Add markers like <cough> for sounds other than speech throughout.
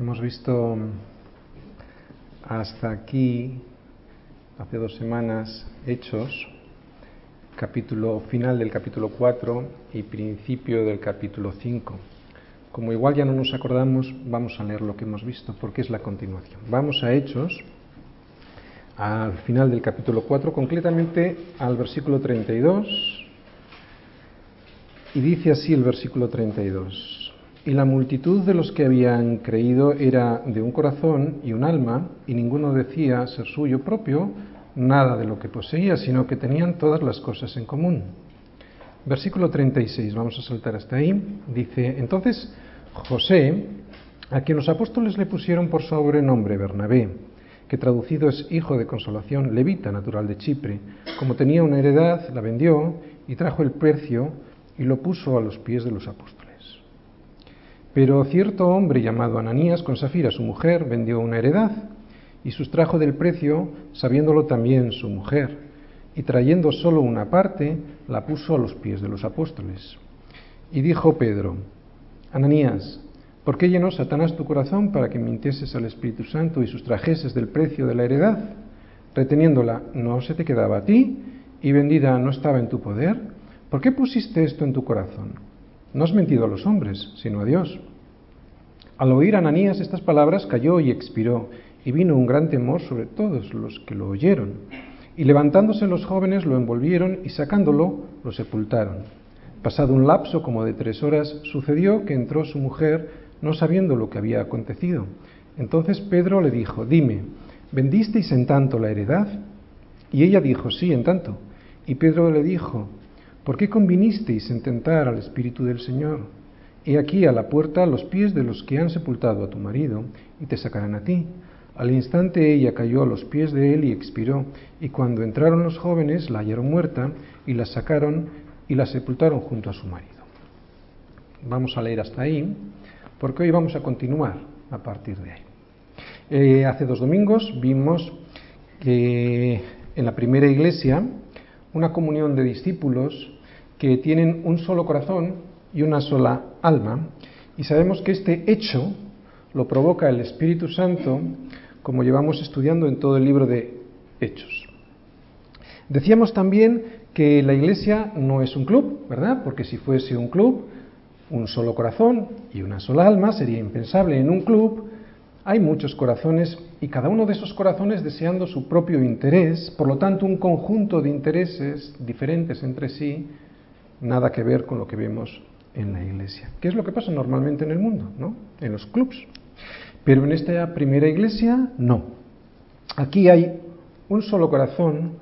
Hemos visto hasta aquí, hace dos semanas, Hechos, capítulo final del capítulo 4 y principio del capítulo 5. Como igual ya no nos acordamos, vamos a leer lo que hemos visto, porque es la continuación. Vamos a Hechos, al final del capítulo 4, concretamente al versículo 32, y dice así el versículo 32. Y la multitud de los que habían creído era de un corazón y un alma, y ninguno decía ser suyo propio nada de lo que poseía, sino que tenían todas las cosas en común. Versículo 36, vamos a saltar hasta ahí. Dice, entonces José, a quien los apóstoles le pusieron por sobrenombre Bernabé, que traducido es hijo de consolación, levita, natural de Chipre, como tenía una heredad, la vendió y trajo el precio y lo puso a los pies de los apóstoles. Pero cierto hombre llamado Ananías con Safira, su mujer, vendió una heredad y sustrajo del precio, sabiéndolo también su mujer, y trayendo solo una parte, la puso a los pies de los apóstoles. Y dijo Pedro, Ananías, ¿por qué llenó Satanás tu corazón para que mintieses al Espíritu Santo y sustrajeses del precio de la heredad? Reteniéndola, ¿no se te quedaba a ti? ¿Y vendida no estaba en tu poder? ¿Por qué pusiste esto en tu corazón? No has mentido a los hombres, sino a Dios. Al oír Ananías estas palabras cayó y expiró, y vino un gran temor sobre todos los que lo oyeron. Y levantándose los jóvenes lo envolvieron y sacándolo lo sepultaron. Pasado un lapso como de tres horas, sucedió que entró su mujer, no sabiendo lo que había acontecido. Entonces Pedro le dijo, dime, ¿vendisteis en tanto la heredad? Y ella dijo, sí, en tanto. Y Pedro le dijo, ¿Por qué convinisteis en tentar al Espíritu del Señor? He aquí a la puerta los pies de los que han sepultado a tu marido, y te sacarán a ti. Al instante ella cayó a los pies de él y expiró, y cuando entraron los jóvenes la hallaron muerta, y la sacaron y la sepultaron junto a su marido. Vamos a leer hasta ahí, porque hoy vamos a continuar a partir de ahí. Eh, hace dos domingos vimos que en la primera iglesia, una comunión de discípulos que tienen un solo corazón y una sola alma, y sabemos que este hecho lo provoca el Espíritu Santo, como llevamos estudiando en todo el libro de Hechos. Decíamos también que la iglesia no es un club, ¿verdad? Porque si fuese un club, un solo corazón y una sola alma sería impensable. En un club hay muchos corazones y cada uno de esos corazones deseando su propio interés, por lo tanto un conjunto de intereses diferentes entre sí, nada que ver con lo que vemos en la iglesia. ¿Qué es lo que pasa normalmente en el mundo, ¿no? En los clubs. Pero en esta primera iglesia, no. Aquí hay un solo corazón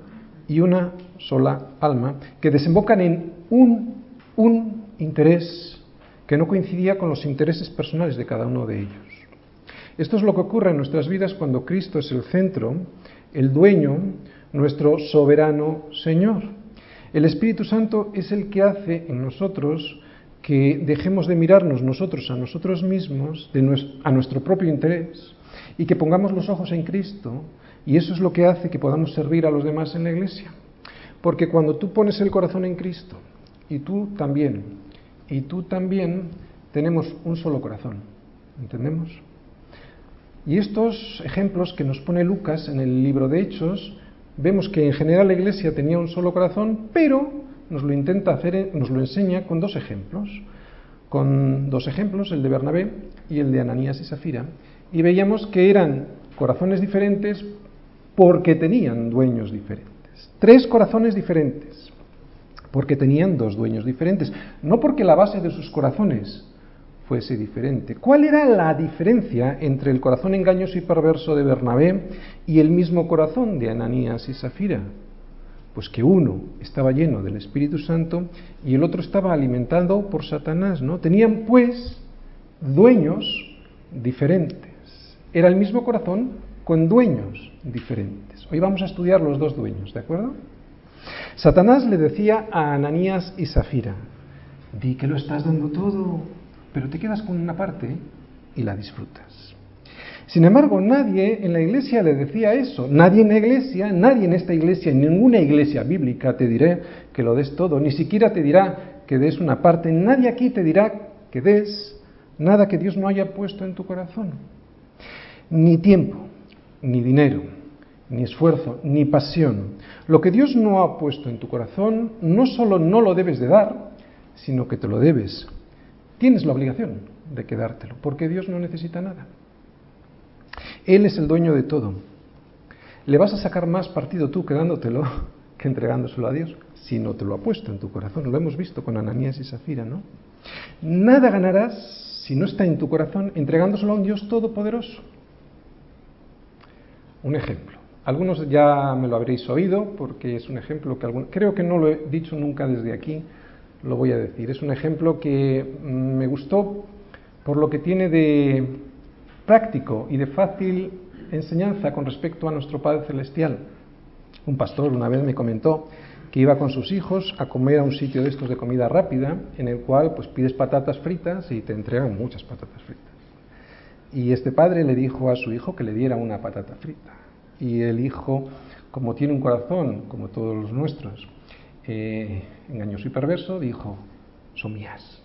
y una sola alma que desembocan en un, un interés que no coincidía con los intereses personales de cada uno de ellos. Esto es lo que ocurre en nuestras vidas cuando Cristo es el centro, el dueño, nuestro soberano Señor. El Espíritu Santo es el que hace en nosotros que dejemos de mirarnos nosotros a nosotros mismos, a nuestro propio interés, y que pongamos los ojos en Cristo, y eso es lo que hace que podamos servir a los demás en la iglesia. Porque cuando tú pones el corazón en Cristo, y tú también, y tú también, tenemos un solo corazón. ¿Entendemos? Y estos ejemplos que nos pone Lucas en el libro de Hechos vemos que en general la iglesia tenía un solo corazón, pero nos lo intenta hacer, nos lo enseña con dos ejemplos, con dos ejemplos, el de Bernabé y el de Ananías y Safira, y veíamos que eran corazones diferentes porque tenían dueños diferentes. Tres corazones diferentes, porque tenían dos dueños diferentes, no porque la base de sus corazones fuese diferente. ¿Cuál era la diferencia entre el corazón engañoso y perverso de Bernabé y el mismo corazón de Ananías y Safira? Pues que uno estaba lleno del Espíritu Santo y el otro estaba alimentado por Satanás, ¿no? Tenían pues dueños diferentes. Era el mismo corazón con dueños diferentes. Hoy vamos a estudiar los dos dueños, ¿de acuerdo? Satanás le decía a Ananías y Safira, di que lo estás dando todo, pero te quedas con una parte y la disfrutas. Sin embargo, nadie en la iglesia le decía eso. Nadie en la iglesia, nadie en esta iglesia, en ninguna iglesia bíblica te dirá que lo des todo, ni siquiera te dirá que des una parte. Nadie aquí te dirá que des nada que Dios no haya puesto en tu corazón. ni tiempo, ni dinero, ni esfuerzo, ni pasión. Lo que Dios no ha puesto en tu corazón, no solo no lo debes de dar, sino que te lo debes. Tienes la obligación de quedártelo, porque Dios no necesita nada. Él es el dueño de todo. Le vas a sacar más partido tú quedándotelo <laughs> que entregándoselo a Dios, si no te lo ha puesto en tu corazón. Lo hemos visto con Ananías y Safira, ¿no? Nada ganarás si no está en tu corazón entregándoselo a un Dios todopoderoso. Un ejemplo. Algunos ya me lo habréis oído porque es un ejemplo que creo que no lo he dicho nunca desde aquí, lo voy a decir. Es un ejemplo que mm, me gustó por lo que tiene de práctico y de fácil enseñanza con respecto a nuestro Padre Celestial. Un pastor una vez me comentó que iba con sus hijos a comer a un sitio de estos de comida rápida, en el cual pues pides patatas fritas y te entregan muchas patatas fritas. Y este padre le dijo a su hijo que le diera una patata frita y el hijo, como tiene un corazón, como todos los nuestros, eh, engañoso y perverso, dijo, son mías.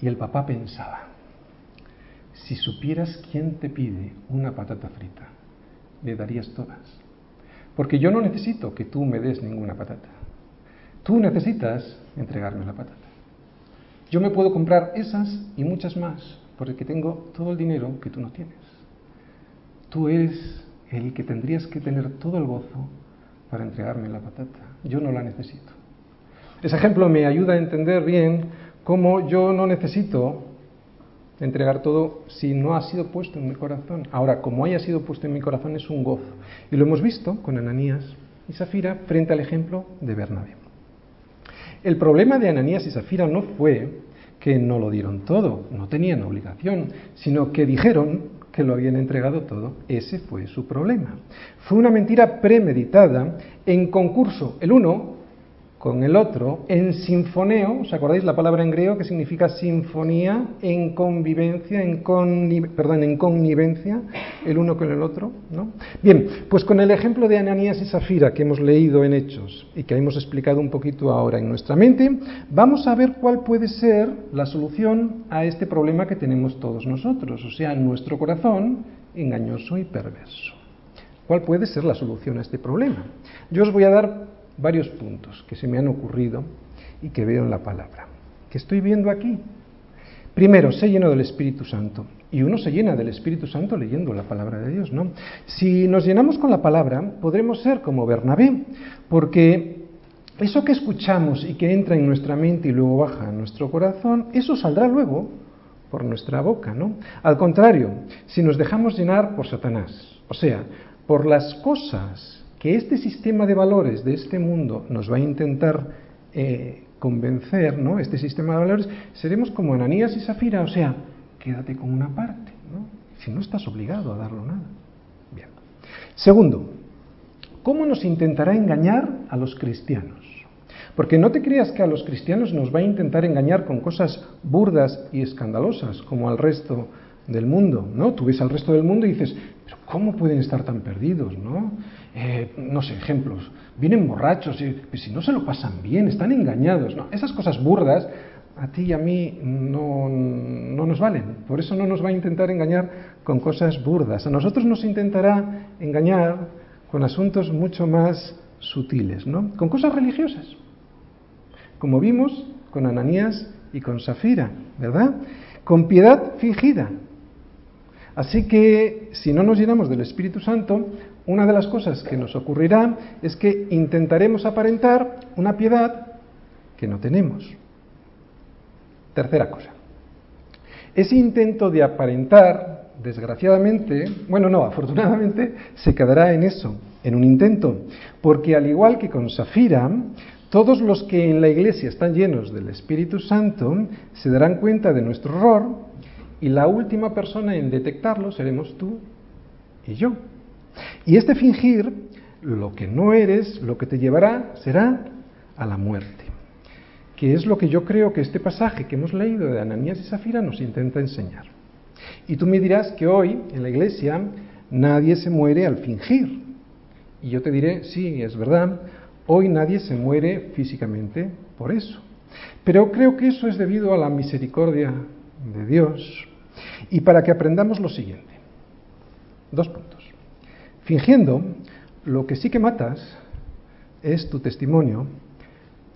Y el papá pensaba, si supieras quién te pide una patata frita, le darías todas. Porque yo no necesito que tú me des ninguna patata. Tú necesitas entregarme la patata. Yo me puedo comprar esas y muchas más, porque tengo todo el dinero que tú no tienes. Tú eres el que tendrías que tener todo el gozo para entregarme la patata. Yo no la necesito. Ese ejemplo me ayuda a entender bien cómo yo no necesito entregar todo si no ha sido puesto en mi corazón. Ahora, como haya sido puesto en mi corazón es un gozo. Y lo hemos visto con Ananías y Safira frente al ejemplo de Bernabé. El problema de Ananías y Safira no fue que no lo dieron todo, no tenían obligación, sino que dijeron, que lo habían entregado todo. Ese fue su problema. Fue una mentira premeditada en concurso, el uno con el otro, en sinfoneo, ¿os acordáis la palabra en griego que significa sinfonía? En convivencia, en, perdón, en connivencia, el uno con el otro. Bien, pues con el ejemplo de Ananías y Safira que hemos leído en Hechos y que hemos explicado un poquito ahora en nuestra mente, vamos a ver cuál puede ser la solución a este problema que tenemos todos nosotros, o sea, nuestro corazón engañoso y perverso. ¿Cuál puede ser la solución a este problema? Yo os voy a dar varios puntos que se me han ocurrido y que veo en la palabra, que estoy viendo aquí. Primero, se lleno del Espíritu Santo. Y uno se llena del Espíritu Santo leyendo la palabra de Dios, ¿no? Si nos llenamos con la palabra, podremos ser como Bernabé, porque eso que escuchamos y que entra en nuestra mente y luego baja a nuestro corazón, eso saldrá luego por nuestra boca, ¿no? Al contrario, si nos dejamos llenar por Satanás, o sea, por las cosas que este sistema de valores de este mundo nos va a intentar eh, convencer, ¿no? Este sistema de valores, seremos como Ananías y Safira, o sea, quédate con una parte, ¿no? Si no estás obligado a darlo nada. Bien. Segundo, ¿cómo nos intentará engañar a los cristianos? Porque no te creas que a los cristianos nos va a intentar engañar con cosas burdas y escandalosas como al resto del mundo, ¿no? Tú ves al resto del mundo y dices, pero ¿cómo pueden estar tan perdidos, no? Eh, no sé, ejemplos, vienen borrachos y pues, si no se lo pasan bien, están engañados. ¿no? Esas cosas burdas a ti y a mí no, no nos valen. Por eso no nos va a intentar engañar con cosas burdas. A nosotros nos intentará engañar con asuntos mucho más sutiles, ¿no? Con cosas religiosas. Como vimos con Ananías y con Safira, ¿verdad? Con piedad fingida. Así que si no nos llenamos del Espíritu Santo, una de las cosas que nos ocurrirá es que intentaremos aparentar una piedad que no tenemos. Tercera cosa. Ese intento de aparentar, desgraciadamente, bueno, no, afortunadamente, se quedará en eso, en un intento, porque al igual que con Safira, todos los que en la iglesia están llenos del Espíritu Santo se darán cuenta de nuestro error y la última persona en detectarlo seremos tú y yo. Y este fingir, lo que no eres, lo que te llevará será a la muerte, que es lo que yo creo que este pasaje que hemos leído de Ananías y Zafira nos intenta enseñar. Y tú me dirás que hoy en la iglesia nadie se muere al fingir. Y yo te diré, sí, es verdad, hoy nadie se muere físicamente por eso. Pero creo que eso es debido a la misericordia de Dios y para que aprendamos lo siguiente. Dos puntos. Fingiendo, lo que sí que matas es tu testimonio,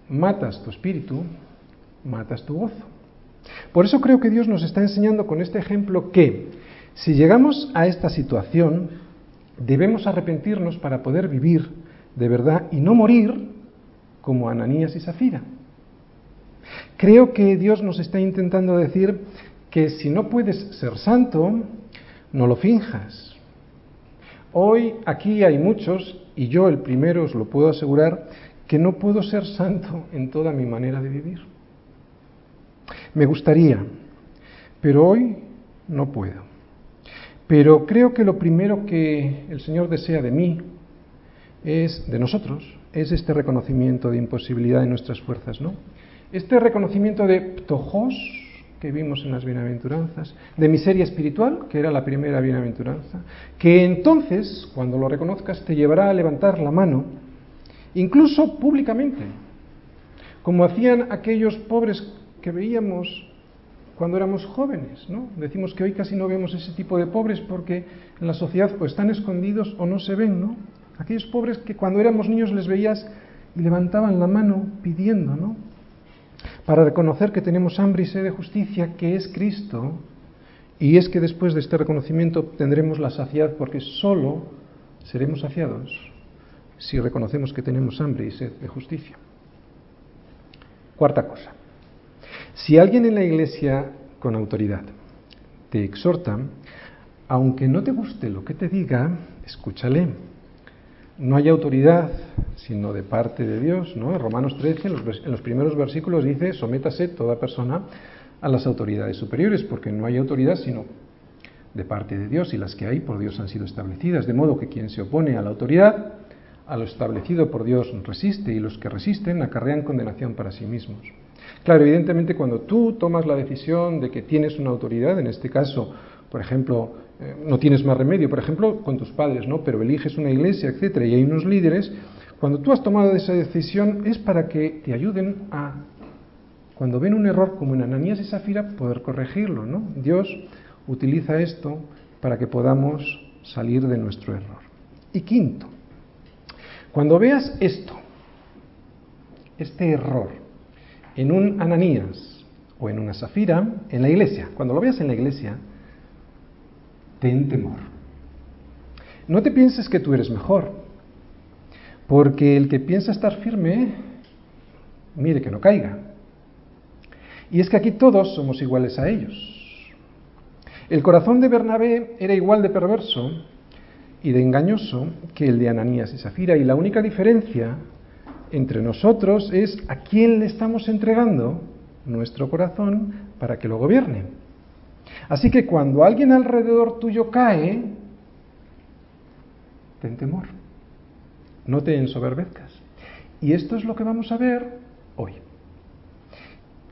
matas tu espíritu, matas tu gozo. Por eso creo que Dios nos está enseñando con este ejemplo que si llegamos a esta situación, debemos arrepentirnos para poder vivir de verdad y no morir como Ananías y Zafira. Creo que Dios nos está intentando decir que si no puedes ser santo, no lo finjas. Hoy aquí hay muchos, y yo el primero os lo puedo asegurar, que no puedo ser santo en toda mi manera de vivir. Me gustaría, pero hoy no puedo. Pero creo que lo primero que el Señor desea de mí es, de nosotros, es este reconocimiento de imposibilidad de nuestras fuerzas, ¿no? Este reconocimiento de ptojos que vimos en las bienaventuranzas, de miseria espiritual, que era la primera bienaventuranza, que entonces, cuando lo reconozcas, te llevará a levantar la mano, incluso públicamente, como hacían aquellos pobres que veíamos cuando éramos jóvenes, ¿no? Decimos que hoy casi no vemos ese tipo de pobres porque en la sociedad o están escondidos o no se ven, ¿no? Aquellos pobres que cuando éramos niños les veías y levantaban la mano pidiendo, ¿no? Para reconocer que tenemos hambre y sed de justicia, que es Cristo, y es que después de este reconocimiento tendremos la saciedad porque solo seremos saciados si reconocemos que tenemos hambre y sed de justicia. Cuarta cosa. Si alguien en la iglesia con autoridad te exhorta, aunque no te guste lo que te diga, escúchale. No hay autoridad sino de parte de Dios, ¿no? Romanos 13, en los, en los primeros versículos dice, sométase toda persona a las autoridades superiores, porque no hay autoridad sino de parte de Dios y las que hay por Dios han sido establecidas, de modo que quien se opone a la autoridad, a lo establecido por Dios resiste y los que resisten acarrean condenación para sí mismos. Claro, evidentemente cuando tú tomas la decisión de que tienes una autoridad, en este caso, por ejemplo, eh, no tienes más remedio, por ejemplo, con tus padres, ¿no? Pero eliges una iglesia, etcétera, y hay unos líderes, cuando tú has tomado esa decisión es para que te ayuden a, cuando ven un error como en Ananías y Zafira, poder corregirlo, ¿no? Dios utiliza esto para que podamos salir de nuestro error. Y quinto, cuando veas esto, este error, en un Ananías o en una Zafira, en la iglesia, cuando lo veas en la iglesia, ten temor. No te pienses que tú eres mejor, porque el que piensa estar firme, mire que no caiga. Y es que aquí todos somos iguales a ellos. El corazón de Bernabé era igual de perverso y de engañoso que el de Ananías y Zafira, y la única diferencia entre nosotros es a quién le estamos entregando nuestro corazón para que lo gobierne. Así que cuando alguien alrededor tuyo cae, ten temor, no te ensoberbezcas. Y esto es lo que vamos a ver hoy.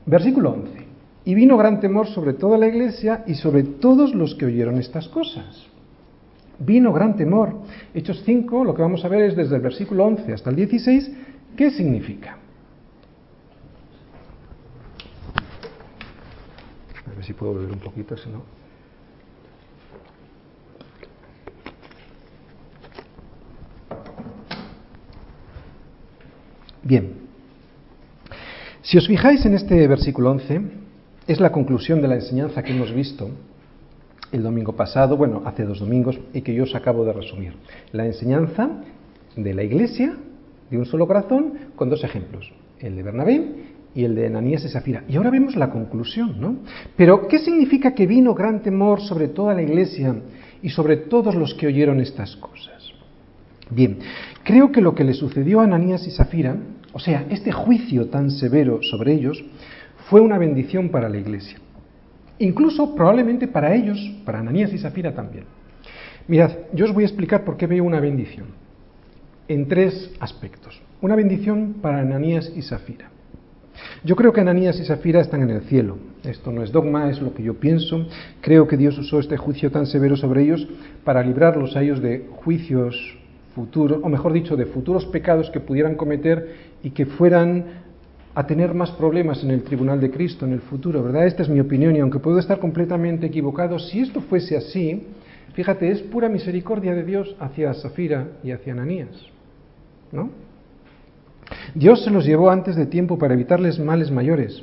Versículo 11. Y vino gran temor sobre toda la iglesia y sobre todos los que oyeron estas cosas. Vino gran temor. Hechos 5, lo que vamos a ver es desde el versículo 11 hasta el 16, ¿Qué significa? A ver puedo beber un poquito, si no. Bien. Si os fijáis en este versículo 11, es la conclusión de la enseñanza que hemos visto el domingo pasado, bueno, hace dos domingos, y que yo os acabo de resumir. La enseñanza de la Iglesia de un solo corazón con dos ejemplos, el de Bernabé y el de Ananías y Zafira. Y ahora vemos la conclusión, ¿no? Pero, ¿qué significa que vino gran temor sobre toda la iglesia y sobre todos los que oyeron estas cosas? Bien, creo que lo que le sucedió a Ananías y Zafira, o sea, este juicio tan severo sobre ellos, fue una bendición para la iglesia. Incluso probablemente para ellos, para Ananías y Zafira también. Mirad, yo os voy a explicar por qué veo una bendición en tres aspectos. Una bendición para Ananías y Zafira. Yo creo que Ananías y Zafira están en el cielo. Esto no es dogma, es lo que yo pienso. Creo que Dios usó este juicio tan severo sobre ellos para librarlos a ellos de juicios futuros, o mejor dicho, de futuros pecados que pudieran cometer y que fueran a tener más problemas en el tribunal de Cristo en el futuro, ¿verdad? Esta es mi opinión y aunque puedo estar completamente equivocado, si esto fuese así, Fíjate, es pura misericordia de Dios hacia Safira y hacia Ananías. ¿No? Dios se los llevó antes de tiempo para evitarles males mayores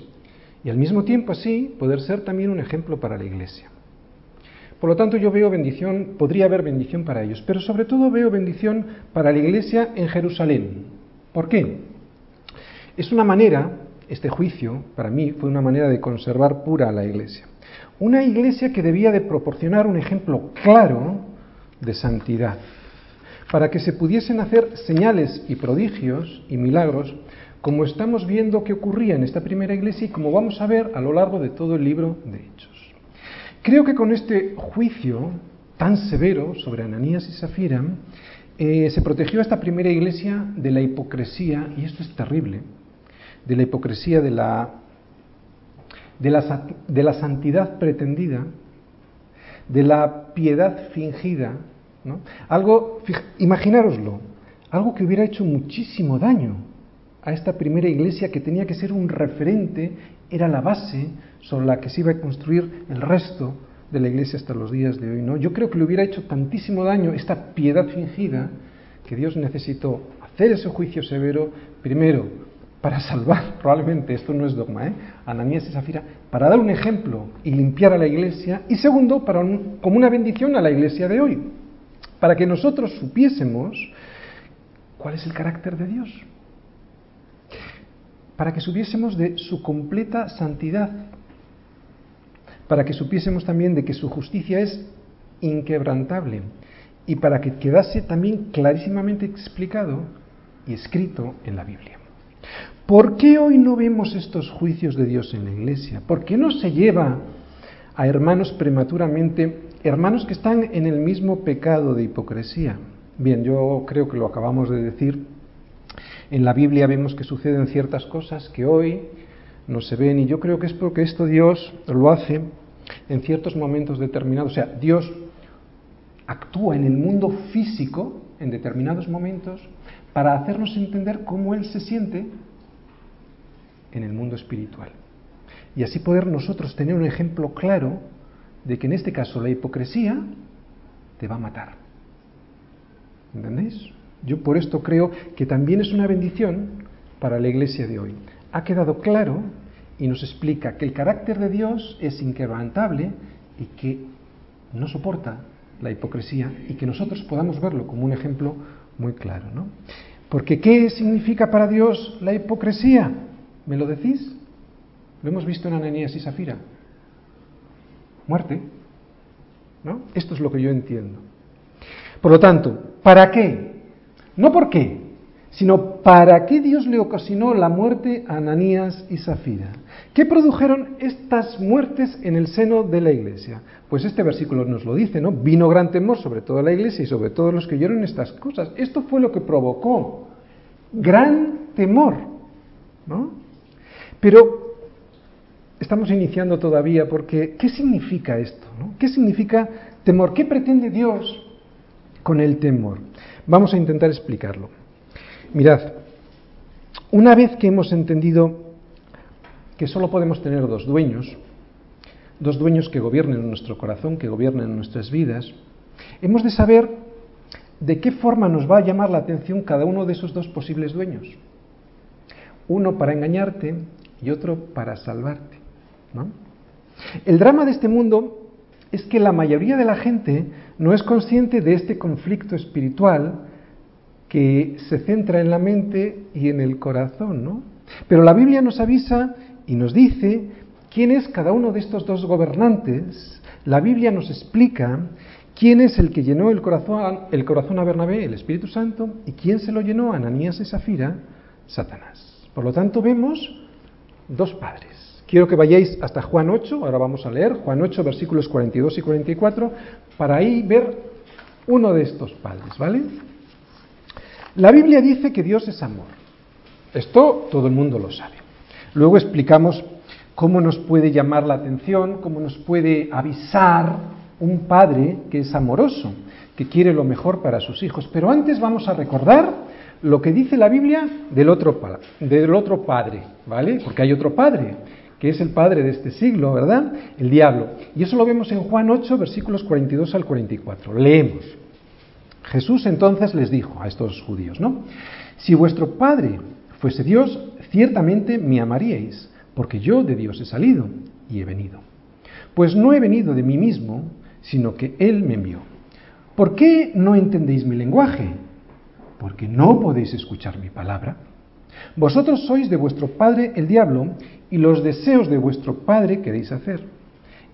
y al mismo tiempo así poder ser también un ejemplo para la iglesia. Por lo tanto, yo veo bendición, podría haber bendición para ellos, pero sobre todo veo bendición para la iglesia en Jerusalén. ¿Por qué? Es una manera, este juicio para mí fue una manera de conservar pura a la iglesia. Una iglesia que debía de proporcionar un ejemplo claro de santidad, para que se pudiesen hacer señales y prodigios y milagros, como estamos viendo que ocurría en esta primera iglesia y como vamos a ver a lo largo de todo el libro de Hechos. Creo que con este juicio tan severo sobre Ananías y Zafira, eh, se protegió a esta primera iglesia de la hipocresía, y esto es terrible, de la hipocresía de la, de la, de la santidad pretendida, de la piedad fingida, ¿no? Algo, imaginároslo, algo que hubiera hecho muchísimo daño a esta primera iglesia que tenía que ser un referente, era la base sobre la que se iba a construir el resto de la iglesia hasta los días de hoy. ¿no? Yo creo que le hubiera hecho tantísimo daño esta piedad fingida que Dios necesitó hacer ese juicio severo, primero, para salvar, <laughs> probablemente esto no es dogma, ¿eh? Ananías y Zafira, para dar un ejemplo y limpiar a la iglesia, y segundo, para como una bendición a la iglesia de hoy, para que nosotros supiésemos cuál es el carácter de Dios, para que supiésemos de su completa santidad, para que supiésemos también de que su justicia es inquebrantable y para que quedase también clarísimamente explicado y escrito en la Biblia. ¿Por qué hoy no vemos estos juicios de Dios en la iglesia? ¿Por qué no se lleva a hermanos prematuramente, hermanos que están en el mismo pecado de hipocresía? Bien, yo creo que lo acabamos de decir. En la Biblia vemos que suceden ciertas cosas que hoy no se ven y yo creo que es porque esto Dios lo hace en ciertos momentos determinados. O sea, Dios actúa en el mundo físico en determinados momentos para hacernos entender cómo Él se siente en el mundo espiritual. Y así poder nosotros tener un ejemplo claro de que en este caso la hipocresía te va a matar. ¿Entendéis? Yo por esto creo que también es una bendición para la iglesia de hoy. Ha quedado claro y nos explica que el carácter de Dios es inquebrantable y que no soporta la hipocresía y que nosotros podamos verlo como un ejemplo muy claro. ¿no? Porque ¿qué significa para Dios la hipocresía? ¿Me lo decís? Lo hemos visto en Ananías y Safira. Muerte. ¿No? Esto es lo que yo entiendo. Por lo tanto, ¿para qué? No por qué, sino para qué Dios le ocasionó la muerte a Ananías y Zafira. ¿Qué produjeron estas muertes en el seno de la iglesia? Pues este versículo nos lo dice, ¿no? Vino gran temor sobre toda la iglesia y sobre todos los que oyeron estas cosas. Esto fue lo que provocó gran temor, ¿no? Pero estamos iniciando todavía porque ¿qué significa esto? ¿Qué significa temor? ¿Qué pretende Dios con el temor? Vamos a intentar explicarlo. Mirad, una vez que hemos entendido que solo podemos tener dos dueños, dos dueños que gobiernen nuestro corazón, que gobiernen nuestras vidas, hemos de saber de qué forma nos va a llamar la atención cada uno de esos dos posibles dueños. Uno para engañarte y otro para salvarte. El drama de este mundo es que la mayoría de la gente no es consciente de este conflicto espiritual que se centra en la mente y en el corazón, ¿no? Pero la Biblia nos avisa y nos dice quién es cada uno de estos dos gobernantes. La Biblia nos explica quién es el que llenó el corazón, el corazón a Bernabé, el Espíritu Santo, y quién se lo llenó a Ananías y Zafira, Satanás. Por lo tanto, vemos dos padres. Quiero que vayáis hasta Juan 8, ahora vamos a leer Juan 8, versículos 42 y 44, para ahí ver uno de estos padres, ¿vale? La Biblia dice que Dios es amor. Esto todo el mundo lo sabe. Luego explicamos cómo nos puede llamar la atención, cómo nos puede avisar un padre que es amoroso, que quiere lo mejor para sus hijos. Pero antes vamos a recordar lo que dice la Biblia del otro, del otro padre, ¿vale? Porque hay otro padre que es el padre de este siglo, ¿verdad? El diablo. Y eso lo vemos en Juan 8, versículos 42 al 44. Leemos. Jesús entonces les dijo a estos judíos, ¿no? Si vuestro Padre fuese Dios, ciertamente me amaríais, porque yo de Dios he salido y he venido. Pues no he venido de mí mismo, sino que Él me envió. ¿Por qué no entendéis mi lenguaje? Porque no podéis escuchar mi palabra. Vosotros sois de vuestro padre el diablo, y los deseos de vuestro padre queréis hacer.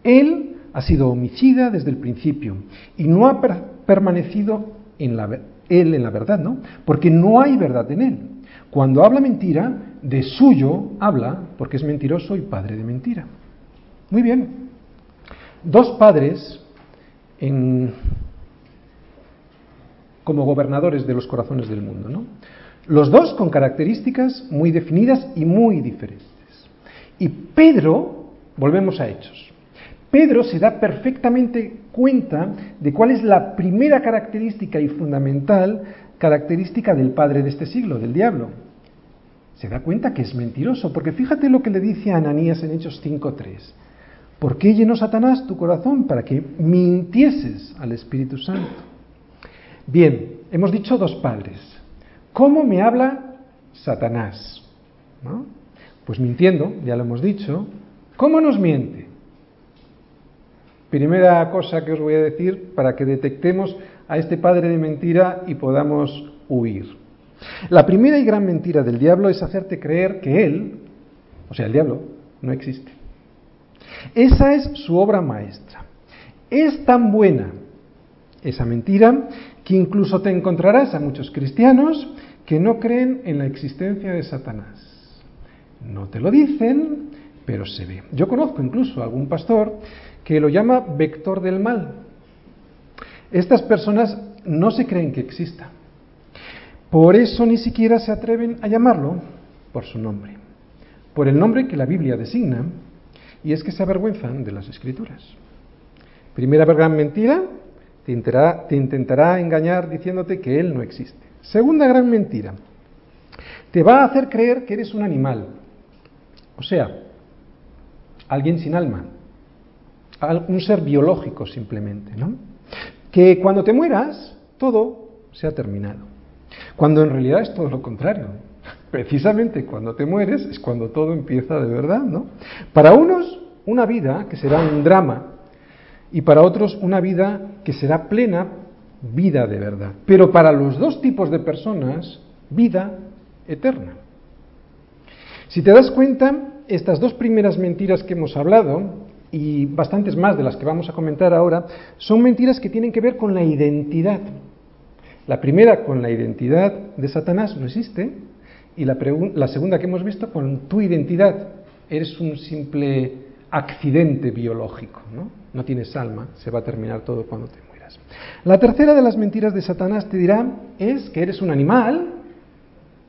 Él ha sido homicida desde el principio, y no ha permanecido en la, él en la verdad, ¿no? Porque no hay verdad en él. Cuando habla mentira, de suyo habla, porque es mentiroso y padre de mentira. Muy bien. Dos padres como gobernadores de los corazones del mundo, ¿no? Los dos con características muy definidas y muy diferentes. Y Pedro, volvemos a Hechos, Pedro se da perfectamente cuenta de cuál es la primera característica y fundamental característica del padre de este siglo, del diablo. Se da cuenta que es mentiroso, porque fíjate lo que le dice a Ananías en Hechos 5.3. ¿Por qué llenó Satanás tu corazón? Para que mintieses al Espíritu Santo. Bien, hemos dicho dos padres. ¿Cómo me habla Satanás? Pues mintiendo, ya lo hemos dicho. ¿Cómo nos miente? Primera cosa que os voy a decir para que detectemos a este padre de mentira y podamos huir. La primera y gran mentira del diablo es hacerte creer que él, o sea, el diablo, no existe. Esa es su obra maestra. Es tan buena esa mentira que incluso te encontrarás a muchos cristianos que no creen en la existencia de Satanás. No te lo dicen, pero se ve. Yo conozco incluso a algún pastor que lo llama vector del mal. Estas personas no se creen que exista. Por eso ni siquiera se atreven a llamarlo por su nombre, por el nombre que la Biblia designa, y es que se avergüenzan de las escrituras. Primera gran mentira, te intentará, te intentará engañar diciéndote que Él no existe. Segunda gran mentira, te va a hacer creer que eres un animal, o sea, alguien sin alma, un ser biológico simplemente, ¿no? Que cuando te mueras, todo se ha terminado. Cuando en realidad es todo lo contrario. <laughs> Precisamente cuando te mueres es cuando todo empieza de verdad, ¿no? Para unos, una vida que será un drama, y para otros, una vida que será plena vida de verdad. Pero para los dos tipos de personas, vida eterna. Si te das cuenta, estas dos primeras mentiras que hemos hablado y bastantes más de las que vamos a comentar ahora, son mentiras que tienen que ver con la identidad. La primera con la identidad de Satanás no existe y la, segunda que hemos visto con tu identidad. Eres un simple accidente biológico, ¿no? No tienes alma, se va a terminar todo cuando te La tercera de las mentiras de Satanás te dirá es que eres un animal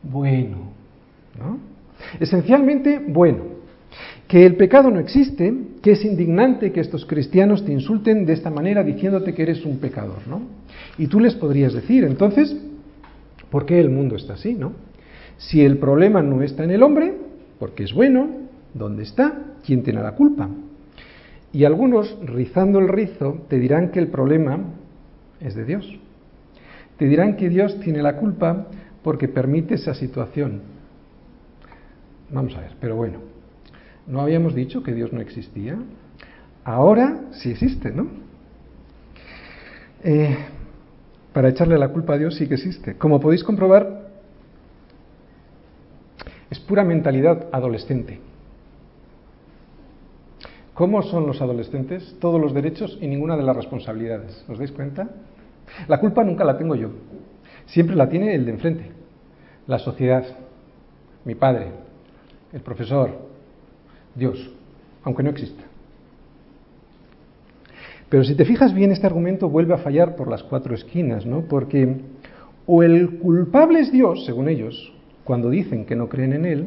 bueno, ¿no? Esencialmente bueno que el pecado no existe, que es indignante que estos cristianos te insulten de esta manera diciéndote que eres un pecador, ¿no? Y tú les podrías decir, entonces, ¿por qué el mundo está así, no? Si el problema no está en el hombre, porque es bueno, ¿dónde está? ¿Quién tiene la culpa? Y algunos, rizando el rizo, te dirán que el problema es de Dios. Te dirán que Dios tiene la culpa porque permite esa situación. Vamos a ver, pero bueno, ¿No habíamos dicho que Dios no existía? Ahora sí existe, ¿no? Eh, para echarle la culpa a Dios sí que existe. Como podéis comprobar, es pura mentalidad adolescente. ¿Cómo son los adolescentes? Todos los derechos y ninguna de las responsabilidades. ¿Os dais cuenta? La culpa nunca la tengo yo. Siempre la tiene el de enfrente. La sociedad, mi padre, el profesor, Dios, aunque no exista. Pero si te fijas bien, este argumento vuelve a fallar por las cuatro esquinas, ¿no? Porque o el culpable es Dios, según ellos, cuando dicen que no creen en Él,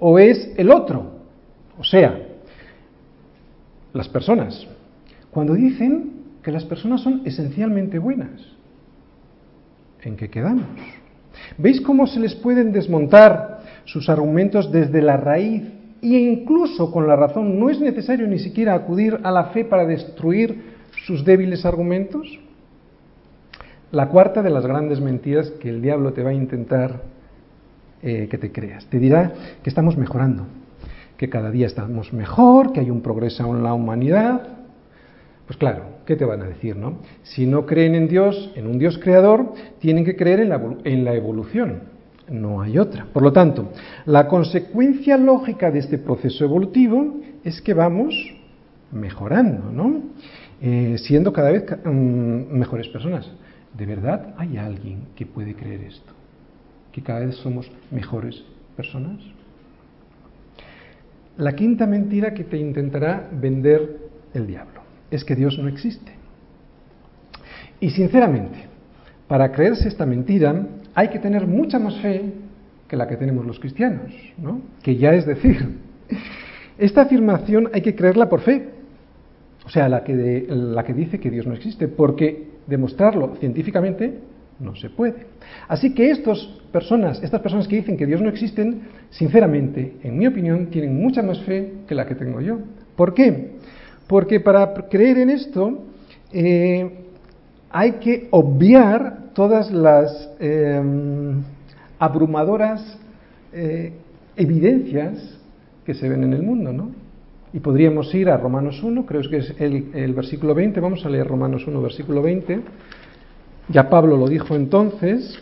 o es el otro, o sea, las personas, cuando dicen que las personas son esencialmente buenas. ¿En qué quedamos? ¿Veis cómo se les pueden desmontar sus argumentos desde la raíz e incluso con la razón no es necesario ni siquiera acudir a la fe para destruir sus débiles argumentos? La cuarta de las grandes mentiras que el diablo te va a intentar eh, que te creas. Te dirá que estamos mejorando, que cada día estamos mejor, que hay un progreso en la humanidad. Pues claro, ¿qué te van a decir, no? Si no creen en Dios, en un Dios creador, tienen que creer en la, en la evolución no hay otra. Por lo tanto, la consecuencia lógica de este proceso evolutivo es que vamos mejorando, ¿no? Eh, siendo cada vez mm, mejores personas. ¿De verdad hay alguien que puede creer esto? ¿Que cada vez somos mejores personas? La quinta mentira que te intentará vender el diablo es que Dios no existe. Y sinceramente, para creerse esta mentira, hay que tener mucha más fe que la que tenemos los cristianos, ¿no? Que ya es decir, <laughs> esta afirmación hay que creerla por fe, o sea, la que, la que dice que Dios no existe, porque demostrarlo científicamente no se puede. Así que estas personas, estas personas que dicen que Dios no existe, sinceramente, en mi opinión, tienen mucha más fe que la que tengo yo. ¿Por qué? Porque para creer en esto eh, hay que obviar todas las em, abrumadoras eh, evidencias que se ven en el mundo, ¿no? Y podríamos ir a Romanos 1, creo que es el, el versículo 20, vamos a leer Romanos 1, versículo 20. Ya Pablo lo dijo entonces,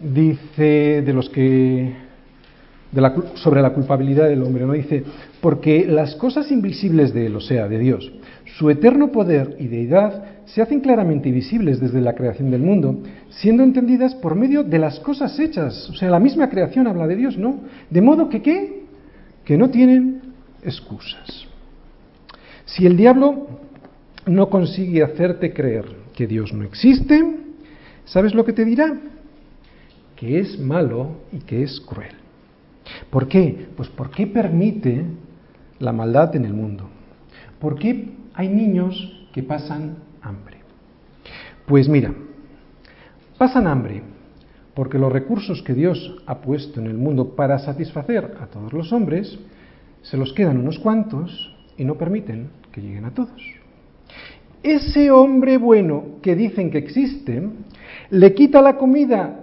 dice de los que de la, sobre la culpabilidad del hombre, no dice, porque las cosas invisibles de él, o sea, de Dios, su eterno poder y deidad se hacen claramente visibles desde la creación del mundo, siendo entendidas por medio de las cosas hechas. O sea, la misma creación habla de Dios, ¿no? De modo que qué? Que no tienen excusas. Si el diablo no consigue hacerte creer que Dios no existe, ¿sabes lo que te dirá? Que es malo y que es cruel. ¿Por qué? Pues porque permite la maldad en el mundo. ¿Por qué hay niños que pasan hambre? Pues mira, pasan hambre porque los recursos que Dios ha puesto en el mundo para satisfacer a todos los hombres se los quedan unos cuantos y no permiten que lleguen a todos. Ese hombre bueno que dicen que existe le quita la comida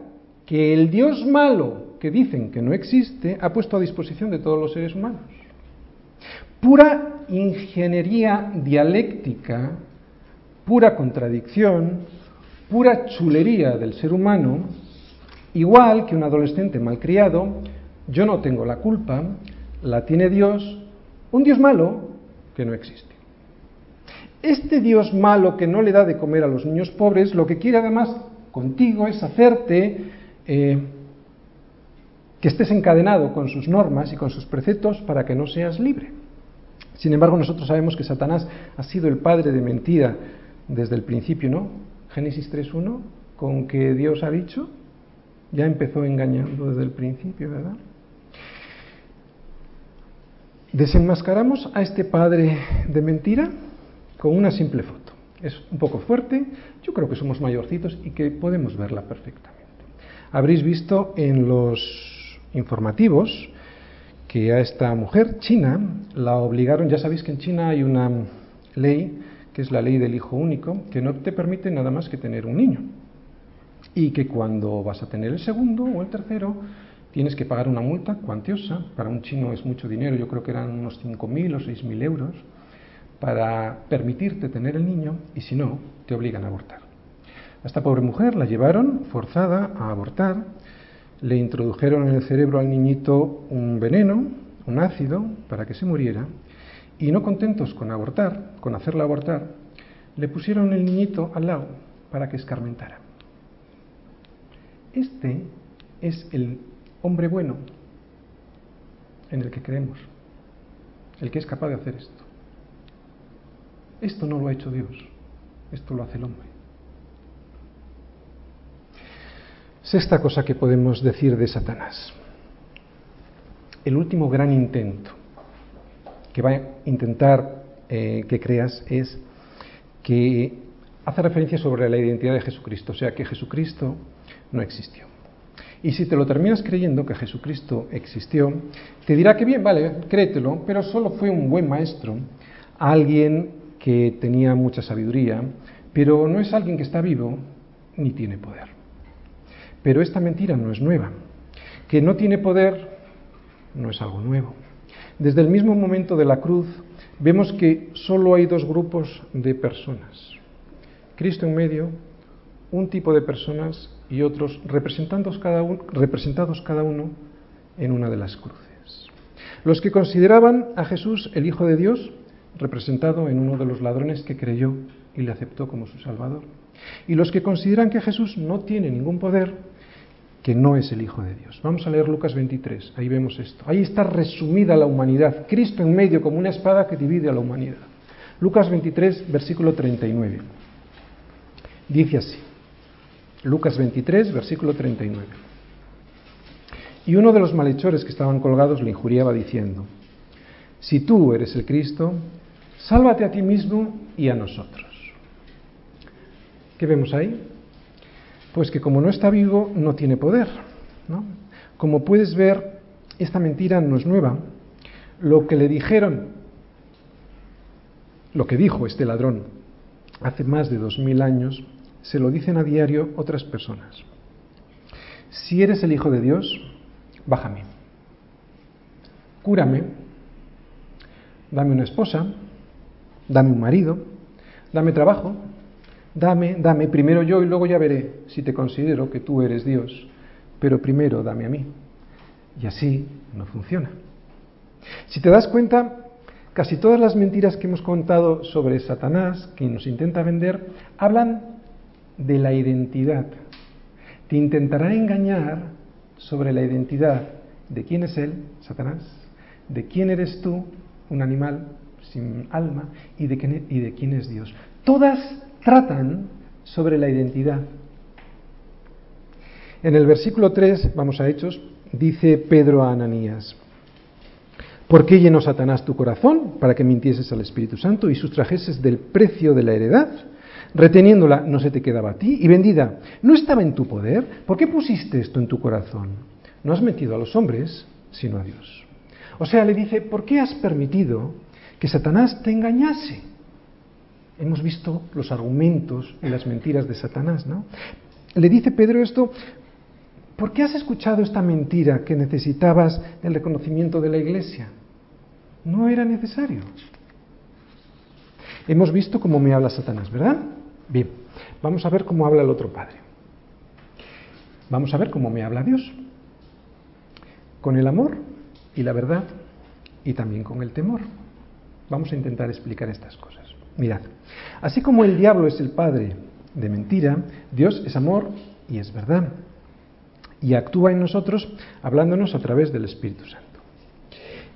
que el Dios malo que dicen que no existe ha puesto a disposición de todos los seres humanos. Pura ingeniería dialéctica, pura contradicción, pura chulería del ser humano, igual que un adolescente malcriado, yo no tengo la culpa, la tiene Dios, un Dios malo que no existe. Este Dios malo que no le da de comer a los niños pobres, lo que quiere además contigo es hacerte eh, que estés encadenado con sus normas y con sus preceptos para que no seas libre. Sin embargo, nosotros sabemos que Satanás ha sido el padre de mentira desde el principio, ¿no? Génesis 3.1, con que Dios ha dicho, ya empezó engañando desde el principio, ¿verdad? Desenmascaramos a este padre de mentira con una simple foto. Es un poco fuerte, yo creo que somos mayorcitos y que podemos verla perfectamente. Habréis visto en los informativos que a esta mujer china la obligaron, ya sabéis que en China hay una ley, que es la ley del hijo único, que no te permite nada más que tener un niño. Y que cuando vas a tener el segundo o el tercero, tienes que pagar una multa cuantiosa. Para un chino es mucho dinero, yo creo que eran unos 5.000 o 6.000 euros, para permitirte tener el niño, y si no, te obligan a abortar. A esta pobre mujer la llevaron forzada a abortar le introdujeron en el cerebro al niñito un veneno, un ácido, para que se muriera, y no contentos con abortar, con hacerla abortar, le pusieron el niñito al lado para que escarmentara. Este es el hombre bueno en el que creemos, el que es capaz de hacer esto. Esto no lo ha hecho Dios, esto lo hace el hombre. Sexta cosa que podemos decir de Satanás. El último gran intento que va a intentar eh, que creas es que hace referencia sobre la identidad de Jesucristo, o sea que Jesucristo no existió. Y si te lo terminas creyendo que Jesucristo existió, te dirá que bien, vale, créetelo, pero solo fue un buen maestro, alguien que tenía mucha sabiduría, pero no es alguien que está vivo ni tiene poder. Pero esta mentira no es nueva. Que no tiene poder no es algo nuevo. Desde el mismo momento de la cruz vemos que solo hay dos grupos de personas. Cristo en medio, un tipo de personas y otros representados cada, uno, representados cada uno en una de las cruces. Los que consideraban a Jesús el Hijo de Dios, representado en uno de los ladrones que creyó y le aceptó como su Salvador. Y los que consideran que Jesús no tiene ningún poder, que no es el Hijo de Dios. Vamos a leer Lucas 23, ahí vemos esto. Ahí está resumida la humanidad, Cristo en medio como una espada que divide a la humanidad. Lucas 23, versículo 39. Dice así, Lucas 23, versículo 39. Y uno de los malhechores que estaban colgados le injuriaba diciendo, si tú eres el Cristo, sálvate a ti mismo y a nosotros. ¿Qué vemos ahí? Pues que como no está vivo, no tiene poder. Como puedes ver, esta mentira no es nueva. Lo que le dijeron, lo que dijo este ladrón hace más de dos mil años, se lo dicen a diario otras personas. Si eres el Hijo de Dios, bájame. Cúrame. Dame una esposa. Dame un marido. Dame trabajo. Dame, dame, primero yo y luego ya veré si te considero que tú eres Dios. Pero primero dame a mí. Y así no funciona. Si te das cuenta, casi todas las mentiras que hemos contado sobre Satanás, que nos intenta vender, hablan de la identidad. Te intentará engañar sobre la identidad de quién es Él, Satanás, de quién eres tú, un animal sin alma, y de quién, es Dios. Todas tratan sobre la identidad. En el versículo 3, vamos a Hechos, dice Pedro a Ananías, ¿por qué llenó Satanás tu corazón para que mintieses al Espíritu Santo y sustrajeses del precio de la heredad? reteniéndola no se te quedaba a ti, y vendida, ¿no estaba en tu poder? ¿Por qué pusiste esto en tu corazón? No has metido a los hombres, sino a Dios. O sea, le dice, ¿por qué has permitido que Satanás te engañase? Hemos visto los argumentos y las mentiras de Satanás, ¿no? Le dice Pedro esto, ¿por qué has escuchado esta mentira que necesitabas el reconocimiento de la iglesia? No era necesario. Hemos visto cómo me habla Satanás, ¿verdad? Bien, vamos a ver cómo habla el otro Padre. Vamos a ver cómo me habla Dios. Con el amor y la verdad y también con el temor. Vamos a intentar explicar estas cosas. Mirad, así como el diablo es el padre de mentira, Dios es amor y es verdad. Y actúa en nosotros hablándonos a través del Espíritu Santo.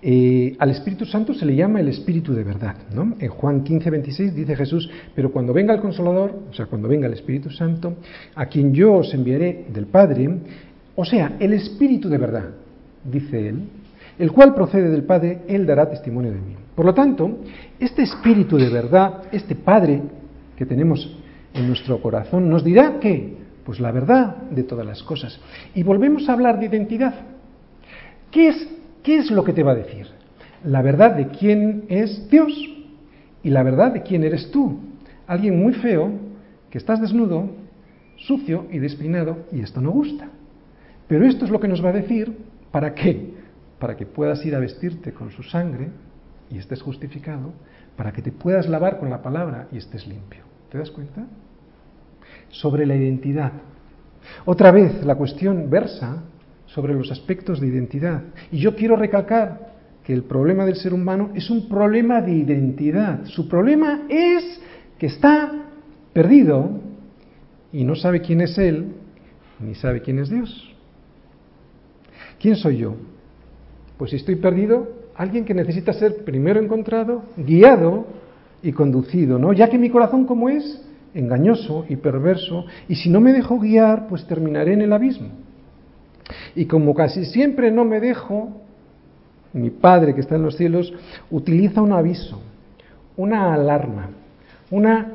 Eh, al Espíritu Santo se le llama el Espíritu de verdad. ¿no? En Juan 15, 26 dice Jesús, pero cuando venga el Consolador, o sea, cuando venga el Espíritu Santo, a quien yo os enviaré del Padre, o sea, el Espíritu de verdad, dice él, el cual procede del Padre, él dará testimonio de mí. Por lo tanto, este Espíritu de verdad, este Padre que tenemos en nuestro corazón, nos dirá que, pues la verdad de todas las cosas. Y volvemos a hablar de identidad. ¿Qué es ¿Qué es lo que te va a decir? La verdad de quién es Dios y la verdad de quién eres tú. Alguien muy feo, que estás desnudo, sucio y despeinado, y esto no gusta. Pero esto es lo que nos va a decir, ¿para qué? Para que puedas ir a vestirte con su sangre y estés justificado, para que te puedas lavar con la palabra y estés limpio. ¿Te das cuenta? Sobre la identidad. Otra vez, la cuestión versa sobre los aspectos de identidad. Y yo quiero recalcar que el problema del ser humano es un problema de identidad. Su problema es que está perdido y no sabe quién es Él, ni sabe quién es Dios. ¿Quién soy yo? Pues si estoy perdido, alguien que necesita ser primero encontrado, guiado y conducido, ¿no? Ya que mi corazón como es engañoso y perverso, y si no me dejo guiar, pues terminaré en el abismo. Y como casi siempre no me dejo, mi Padre que está en los cielos utiliza un aviso, una alarma, una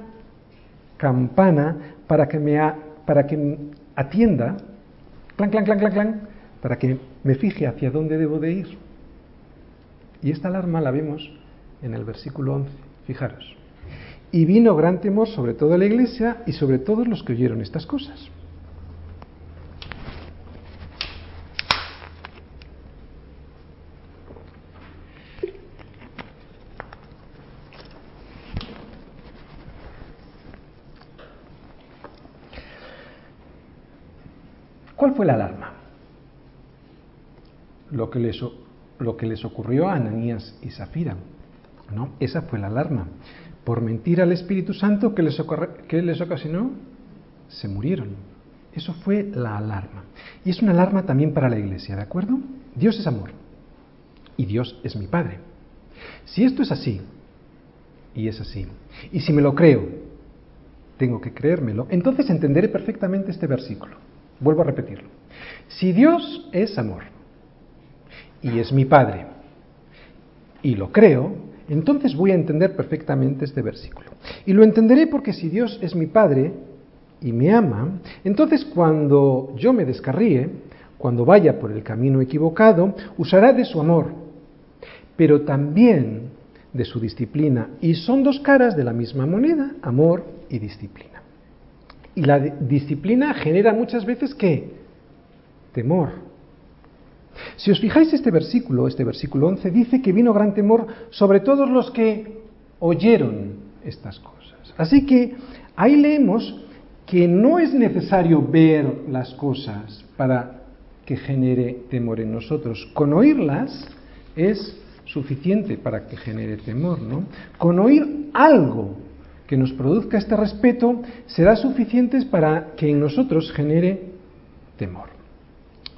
campana para que me, para que atienda clan, clan, clan, clan, clan, para que me fije hacia dónde debo de ir. Y esta alarma la vemos en el versículo 11, fijaros. Y vino gran temor sobre toda la iglesia y sobre todos los que oyeron estas cosas. ¿Cuál fue la alarma? Lo que les, ocurrió a Ananías y Zafira. ¿no? Esa fue la alarma. Por mentir al Espíritu Santo que les, que les ocasionó, se murieron. Eso fue la alarma. Y es una alarma también para la iglesia, ¿de acuerdo? Dios es amor. Y Dios es mi Padre. Si esto es así, y es así, y si me lo creo, tengo que creérmelo, entonces entenderé perfectamente este versículo. Vuelvo a repetirlo. Si Dios es amor y es mi Padre y lo creo, entonces voy a entender perfectamente este versículo. Y lo entenderé porque si Dios es mi Padre y me ama, entonces cuando yo me descarríe, cuando vaya por el camino equivocado, usará de su amor, pero también de su disciplina. Y son dos caras de la misma moneda, amor y disciplina. Y la disciplina genera muchas veces qué? Temor. Si os fijáis este versículo, este versículo 11, dice que vino gran temor sobre todos los que oyeron estas cosas. Así que ahí leemos que no es necesario ver las cosas para que genere temor en nosotros. Con oírlas es suficiente para que genere temor, ¿no? Con oír algo que nos produzca este respeto será suficiente para que en nosotros genere temor.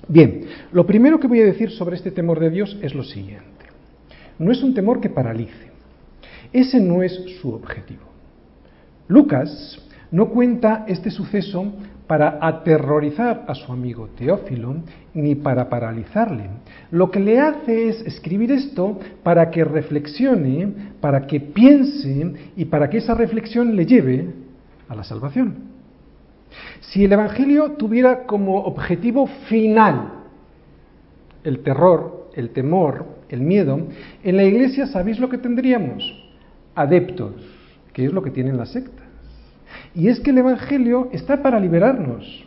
Bien, lo primero que voy a decir sobre este temor de Dios es lo siguiente. No es un temor que paralice. Ese no es su objetivo. Lucas no cuenta este suceso para aterrorizar a su amigo Teófilo ni para paralizarle. Lo que le hace es escribir esto para que reflexione, para que piense y para que esa reflexión le lleve a la salvación. Si el Evangelio tuviera como objetivo final el terror, el temor, el miedo, en la iglesia sabéis lo que tendríamos? Adeptos, que es lo que tienen las sectas. Y es que el Evangelio está para liberarnos,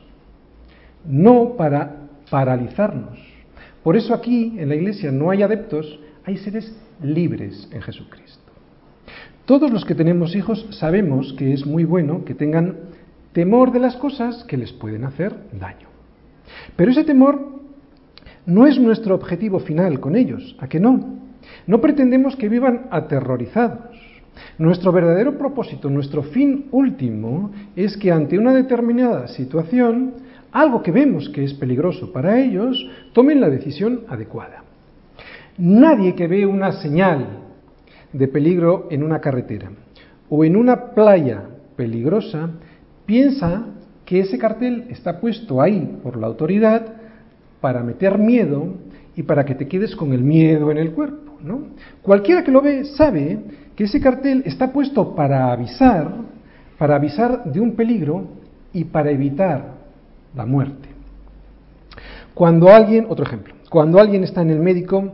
no para paralizarnos. Por eso aquí en la iglesia no hay adeptos, hay seres libres en Jesucristo. Todos los que tenemos hijos sabemos que es muy bueno que tengan temor de las cosas que les pueden hacer daño. Pero ese temor no es nuestro objetivo final con ellos, ¿a que no? No pretendemos que vivan aterrorizados. Nuestro verdadero propósito, nuestro fin último, es que ante una determinada situación, algo que vemos que es peligroso para ellos, tomen la decisión adecuada. Nadie que ve una señal de peligro en una carretera o en una playa peligrosa piensa que ese cartel está puesto ahí por la autoridad para meter miedo y para que te quedes con el miedo en el cuerpo. ¿no? Cualquiera que lo ve sabe que ese cartel está puesto para avisar, para avisar de un peligro y para evitar la muerte. Cuando alguien, otro ejemplo, cuando alguien está en el médico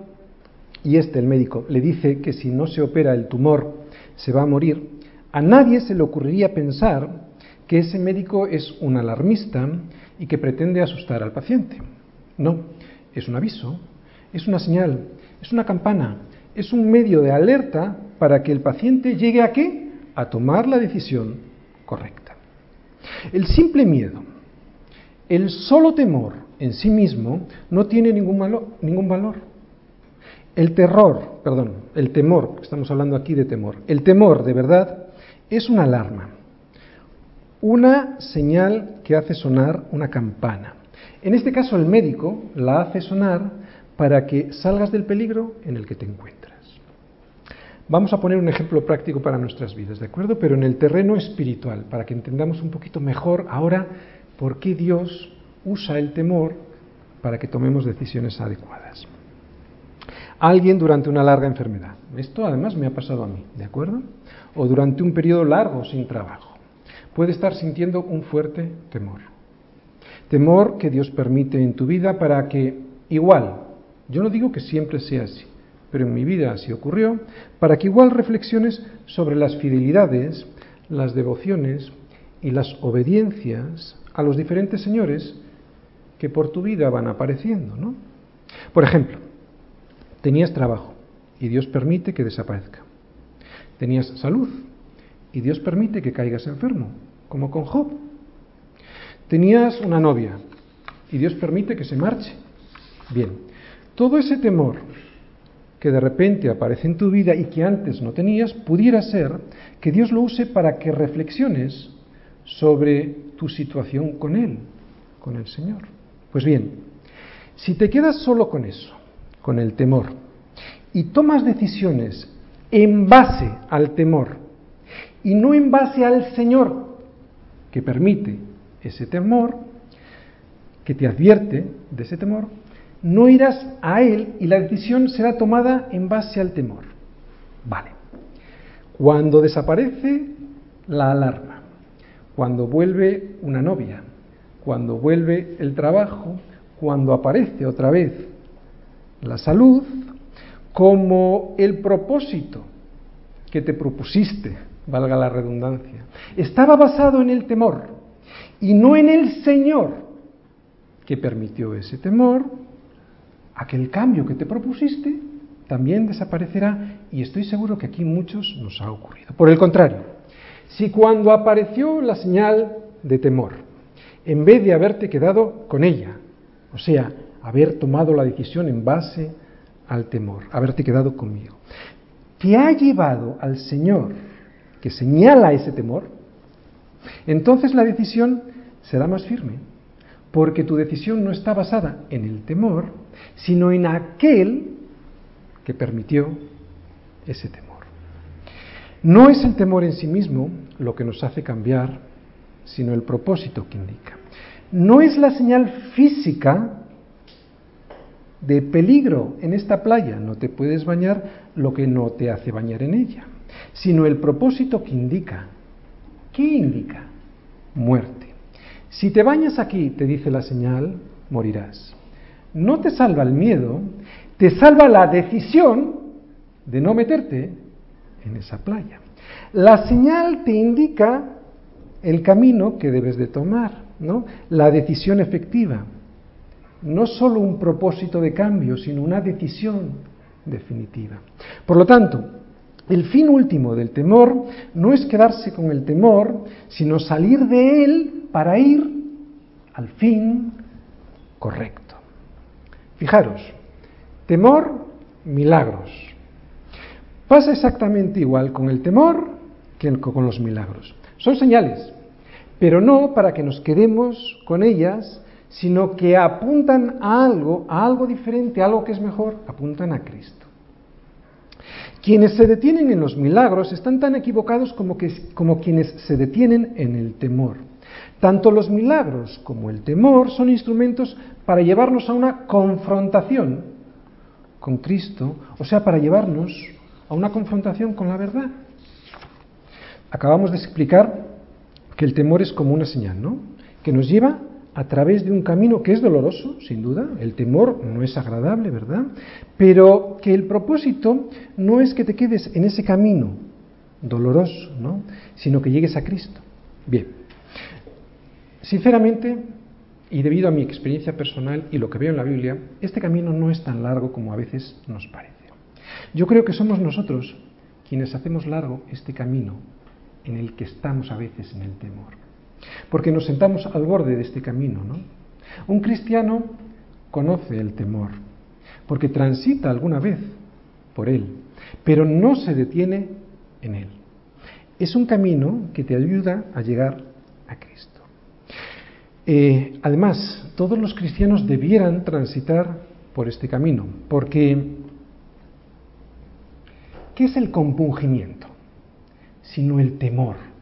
y este, el médico, le dice que si no se opera el tumor se va a morir, a nadie se le ocurriría pensar que ese médico es un alarmista y que pretende asustar al paciente. No, es un aviso, es una señal, es una campana, es un medio de alerta para que el paciente llegue a qué? A tomar la decisión correcta. El simple miedo, el solo temor en sí mismo no tiene ningún, ningún valor. El terror, perdón, el temor, estamos hablando aquí de temor, el temor de verdad es una alarma, una señal que hace sonar una campana. En este caso el médico la hace sonar para que salgas del peligro en el que te encuentras. Vamos a poner un ejemplo práctico para nuestras vidas, ¿de acuerdo? Pero en el terreno espiritual, para que entendamos un poquito mejor ahora por qué Dios usa el temor para que tomemos decisiones adecuadas. Alguien durante una larga enfermedad. Esto además me ha pasado a mí, ¿de acuerdo? O durante un periodo largo sin trabajo. Puede estar sintiendo un fuerte temor. Temor que Dios permite en tu vida para que igual, yo no digo que siempre sea así, pero en mi vida así ocurrió, para que igual reflexiones sobre las fidelidades, las devociones y las obediencias a los diferentes señores que por tu vida van apareciendo, ¿no? Por ejemplo, tenías trabajo y Dios permite que desaparezca. Tenías salud y Dios permite que caigas enfermo, como con Job. Tenías una novia y Dios permite que se marche. Bien, todo ese temor que de repente aparece en tu vida y que antes no tenías, pudiera ser que Dios lo use para que reflexiones sobre tu situación con Él, con el Señor. Pues bien, si te quedas solo con eso, con el temor, y tomas decisiones en base al temor y no en base al Señor que permite ese temor, que te advierte de ese temor, no irás a Él y la decisión será tomada en base al temor. Vale. Cuando desaparece la alarma, cuando vuelve una novia, cuando vuelve el trabajo, cuando aparece otra vez la salud, como el propósito que te propusiste, valga la redundancia, estaba basado en el temor y no en el Señor que permitió ese temor, aquel cambio que te propusiste también desaparecerá y estoy seguro que aquí muchos nos ha ocurrido. Por el contrario, si cuando apareció la señal de temor, en vez de haberte quedado con ella, o sea, haber tomado la decisión en base al temor, haberte quedado conmigo, te ha llevado al Señor que señala ese temor, entonces la decisión será más firme, porque tu decisión no está basada en el temor, sino en aquel que permitió ese temor. No es el temor en sí mismo lo que nos hace cambiar, sino el propósito que indica. No es la señal física de peligro en esta playa, no te puedes bañar lo que no te hace bañar en ella, sino el propósito que indica. ¿Qué indica? Muerte. Si te bañas aquí, te dice la señal, morirás. No te salva el miedo, te salva la decisión de no meterte en esa playa. La señal te indica el camino que debes de tomar, ¿no? La decisión efectiva. No solo un propósito de cambio, sino una decisión definitiva. Por lo tanto, el fin último del temor no es quedarse con el temor, sino salir de él para ir al fin correcto. Fijaros, temor, milagros. Pasa exactamente igual con el temor que con los milagros. Son señales, pero no para que nos quedemos con ellas, sino que apuntan a algo, a algo diferente, a algo que es mejor, apuntan a Cristo. Quienes se detienen en los milagros están tan equivocados como, que, como quienes se detienen en el temor. Tanto los milagros como el temor son instrumentos para llevarnos a una confrontación con Cristo, o sea, para llevarnos a una confrontación con la verdad. Acabamos de explicar que el temor es como una señal, ¿no? Que nos lleva a través de un camino que es doloroso, sin duda, el temor no es agradable, ¿verdad? Pero que el propósito no es que te quedes en ese camino doloroso, ¿no? Sino que llegues a Cristo. Bien, Sinceramente, y debido a mi experiencia personal y lo que veo en la Biblia, este camino no es tan largo como a veces nos parece. Yo creo que somos nosotros quienes hacemos largo este camino en el que estamos a veces en el temor. Porque nos sentamos al borde de este camino, ¿no? Un cristiano conoce el temor, porque transita alguna vez por él, pero no se detiene en él. Es un camino que te ayuda a llegar a Cristo. Eh, además, todos los cristianos debieran transitar por este camino, porque ¿qué es el compungimiento? Sino el temor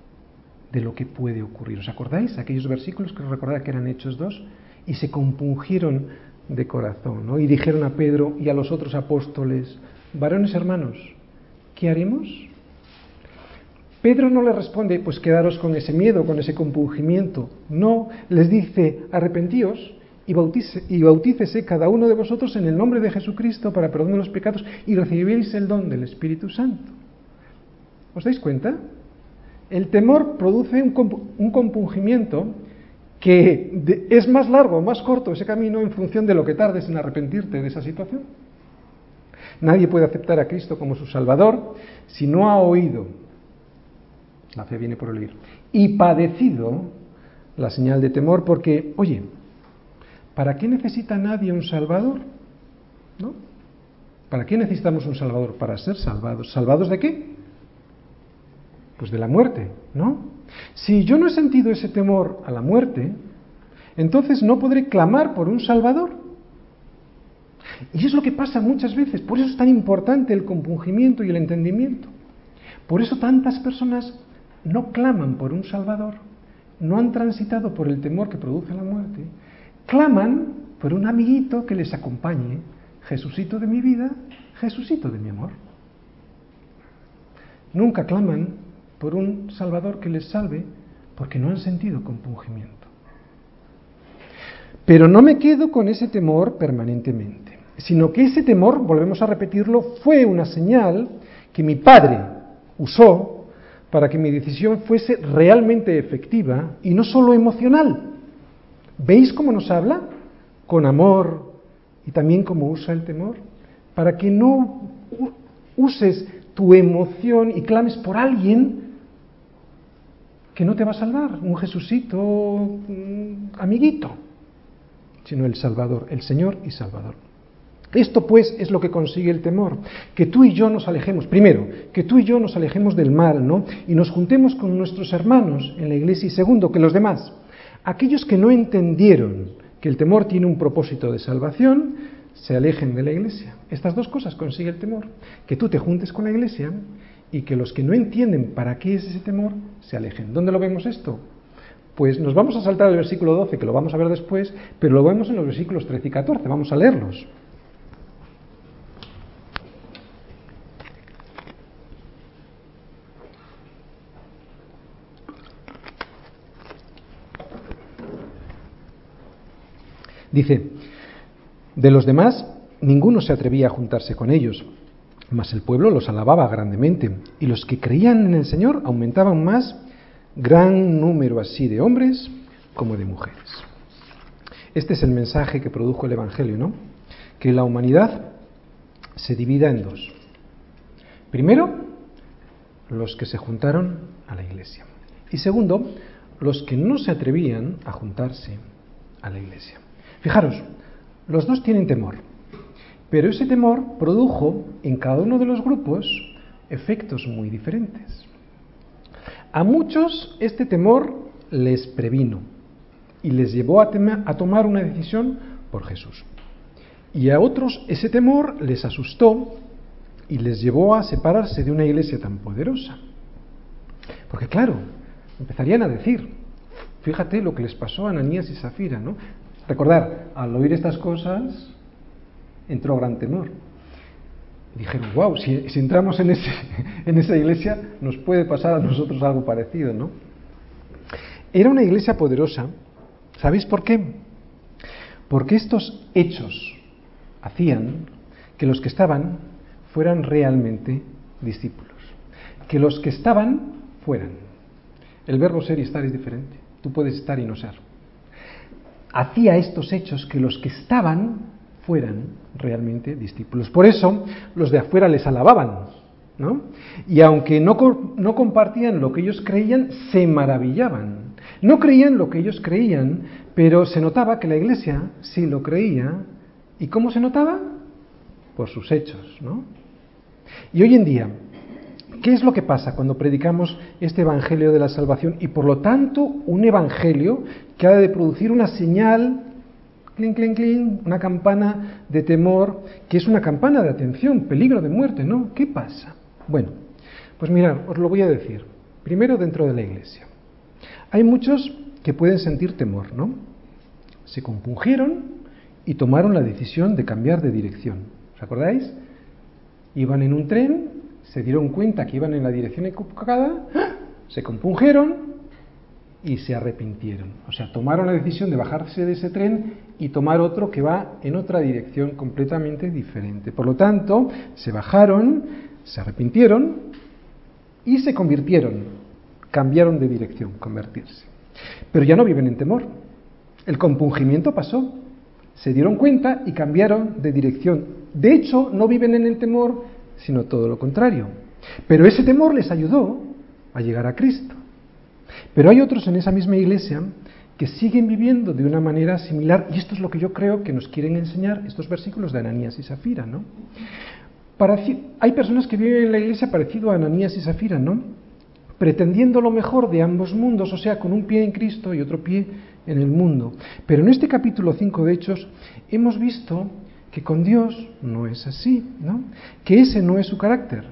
de lo que puede ocurrir. ¿Os acordáis? Aquellos versículos que os recordaba que eran Hechos 2 y se compungieron de corazón, ¿no? Y dijeron a Pedro y a los otros apóstoles, varones hermanos, ¿qué haremos? Pedro no le responde, pues quedaros con ese miedo, con ese compungimiento. No, les dice, arrepentíos y, bautice, y bautícese cada uno de vosotros en el nombre de Jesucristo para perdón de los pecados y recibiréis el don del Espíritu Santo. ¿Os dais cuenta? El temor produce un, compungimiento que es más largo o más corto ese camino en función de lo que tardes en arrepentirte de esa situación. Nadie puede aceptar a Cristo como su Salvador si no ha oído, la fe viene por oír, y padecido la señal de temor, porque, oye, ¿para qué necesita nadie un Salvador? ¿No? ¿Para qué necesitamos un Salvador? Para ser salvados. ¿Salvados de qué? Pues de la muerte, ¿no? Si yo no he sentido ese temor a la muerte, entonces no podré clamar por un Salvador. Y es lo que pasa muchas veces. Por eso es tan importante el compungimiento y el entendimiento. Por eso tantas personas no claman por un Salvador, no han transitado por el temor que produce la muerte, claman por un amiguito que les acompañe. Jesucito de mi vida, Jesucito de mi amor. Nunca claman por un Salvador que les salve porque no han sentido compungimiento. Pero no me quedo con ese temor permanentemente sino que ese temor, volvemos a repetirlo, fue una señal que mi padre usó para que mi decisión fuese realmente efectiva y no solo emocional. ¿Veis cómo nos habla? Con amor y también cómo usa el temor. Para que no uses tu emoción y clames por alguien que no te va a salvar, un Jesucito amiguito, sino el Salvador, el Señor y Salvador. Esto pues es lo que consigue el temor, que tú y yo nos alejemos, primero, que tú y yo nos alejemos del mal, ¿no? Y nos juntemos con nuestros hermanos en la iglesia y segundo, que los demás, aquellos que no entendieron que el temor tiene un propósito de salvación, se alejen de la iglesia. Estas dos cosas consigue el temor, que tú te juntes con la iglesia y que los que no entienden para qué es ese temor se alejen. ¿Dónde lo vemos esto? Pues nos vamos a saltar al versículo 12, que lo vamos a ver después, pero lo vemos en los versículos 13 y 14, vamos a leerlos. Dice, de los demás, ninguno se atrevía a juntarse con ellos, mas el pueblo los alababa grandemente, y los que creían en el Señor aumentaban más, gran número así de hombres como de mujeres. Este es el mensaje que produjo el Evangelio, ¿no? Que la humanidad se divida en dos. Primero, los que se juntaron a la iglesia. Y segundo, los que no se atrevían a juntarse a la iglesia. Fijaros, los dos tienen temor, pero ese temor produjo en cada uno de los grupos efectos muy diferentes. A muchos este temor les previno y les llevó a, tomar una decisión por Jesús. Y a otros ese temor les asustó y les llevó a separarse de una iglesia tan poderosa. Porque claro, empezarían a decir, fíjate lo que les pasó a Ananías y Zafira, ¿no? Recordar, al oír estas cosas, entró gran temor. Dijeron, wow, si, entramos en, ese, <laughs> en esa iglesia, nos puede pasar a nosotros algo parecido, ¿no? Era una iglesia poderosa. ¿Sabéis por qué? Porque estos hechos hacían que los que estaban fueran realmente discípulos. Que los que estaban fueran. El verbo ser y estar es diferente. Tú puedes estar y no ser hacía estos hechos que los que estaban fueran realmente discípulos. Por eso los de afuera les alababan, ¿no? Y aunque no, no compartían lo que ellos creían, se maravillaban. No creían lo que ellos creían, pero se notaba que la iglesia sí lo creía. ¿Y cómo se notaba? Por sus hechos, ¿no? Y hoy en día, ¿Qué es lo que pasa cuando predicamos este Evangelio de la Salvación y por lo tanto un Evangelio que ha de producir una señal, clink, clink, una campana de temor, que es una campana de atención, peligro de muerte, ¿no? ¿Qué pasa? Bueno, pues mirad, os lo voy a decir. Primero dentro de la iglesia. Hay muchos que pueden sentir temor, ¿no? Se compungieron y tomaron la decisión de cambiar de dirección. ¿Os acordáis? Iban en un tren se dieron cuenta que iban en la dirección equivocada, se compungieron y se arrepintieron. O sea, tomaron la decisión de bajarse de ese tren y tomar otro que va en otra dirección completamente diferente. Por lo tanto, se bajaron, se arrepintieron y se convirtieron, cambiaron de dirección, convertirse. Pero ya no viven en temor. El compungimiento pasó, se dieron cuenta y cambiaron de dirección. De hecho, no viven en el temor, sino todo lo contrario. Pero ese temor les ayudó a llegar a Cristo. Pero hay otros en esa misma iglesia que siguen viviendo de una manera similar, y esto es lo que yo creo que nos quieren enseñar estos versículos de Ananías y Zafira, ¿no? hay personas que viven en la iglesia parecido a Ananías y Zafira, ¿no? Pretendiendo lo mejor de ambos mundos, o sea, con un pie en Cristo y otro pie en el mundo. Pero en este capítulo 5 de Hechos hemos visto que con Dios no es así, ¿no? Que ese no es su carácter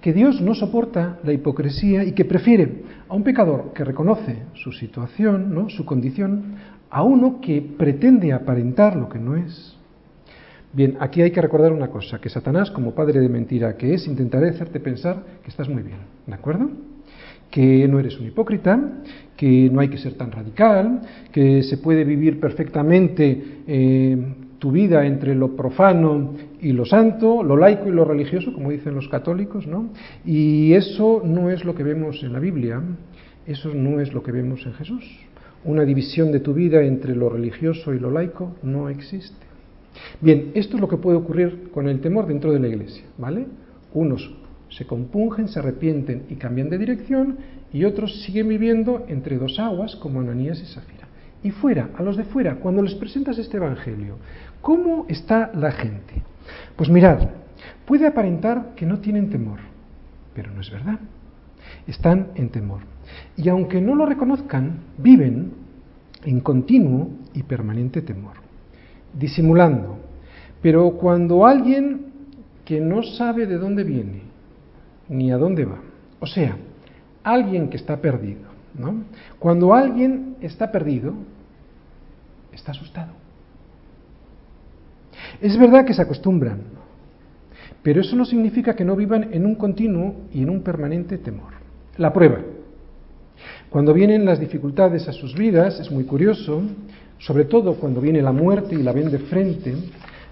que Dios no soporta la hipocresía y que prefiere a un pecador que reconoce su situación, ¿no? su condición, a uno que pretende aparentar lo que no es. Bien, aquí hay que recordar una cosa, que Satanás, como padre de mentira que es, intentará hacerte pensar que estás muy bien, ¿de acuerdo? Que no eres un hipócrita, que no hay que ser tan radical, que se puede vivir perfectamente eh, tu vida entre lo profano y lo santo, lo laico y lo religioso, como dicen los católicos, ¿no? Y eso no es lo que vemos en la Biblia, eso no es lo que vemos en Jesús. Una división de tu vida entre lo religioso y lo laico no existe. Bien, esto es lo que puede ocurrir con el temor dentro de la iglesia, ¿vale? Unos se compungen, se arrepienten y cambian de dirección, y otros siguen viviendo entre dos aguas, como Ananías y Zafira. Y fuera, a los de fuera, cuando les presentas este Evangelio, ¿cómo está la gente? Pues mirad, puede aparentar que no tienen temor, pero no es verdad. Están en temor. Y aunque no lo reconozcan, viven en continuo y permanente temor, disimulando. Pero cuando alguien que no sabe de dónde viene ni a dónde va, o sea, alguien que está perdido, ¿no? Cuando alguien está perdido, está asustado. Es verdad que se acostumbran, pero eso no significa que no vivan en un continuo y en un permanente temor. La prueba. Cuando vienen las dificultades a sus vidas, es muy curioso, sobre todo cuando viene la muerte y la ven de frente,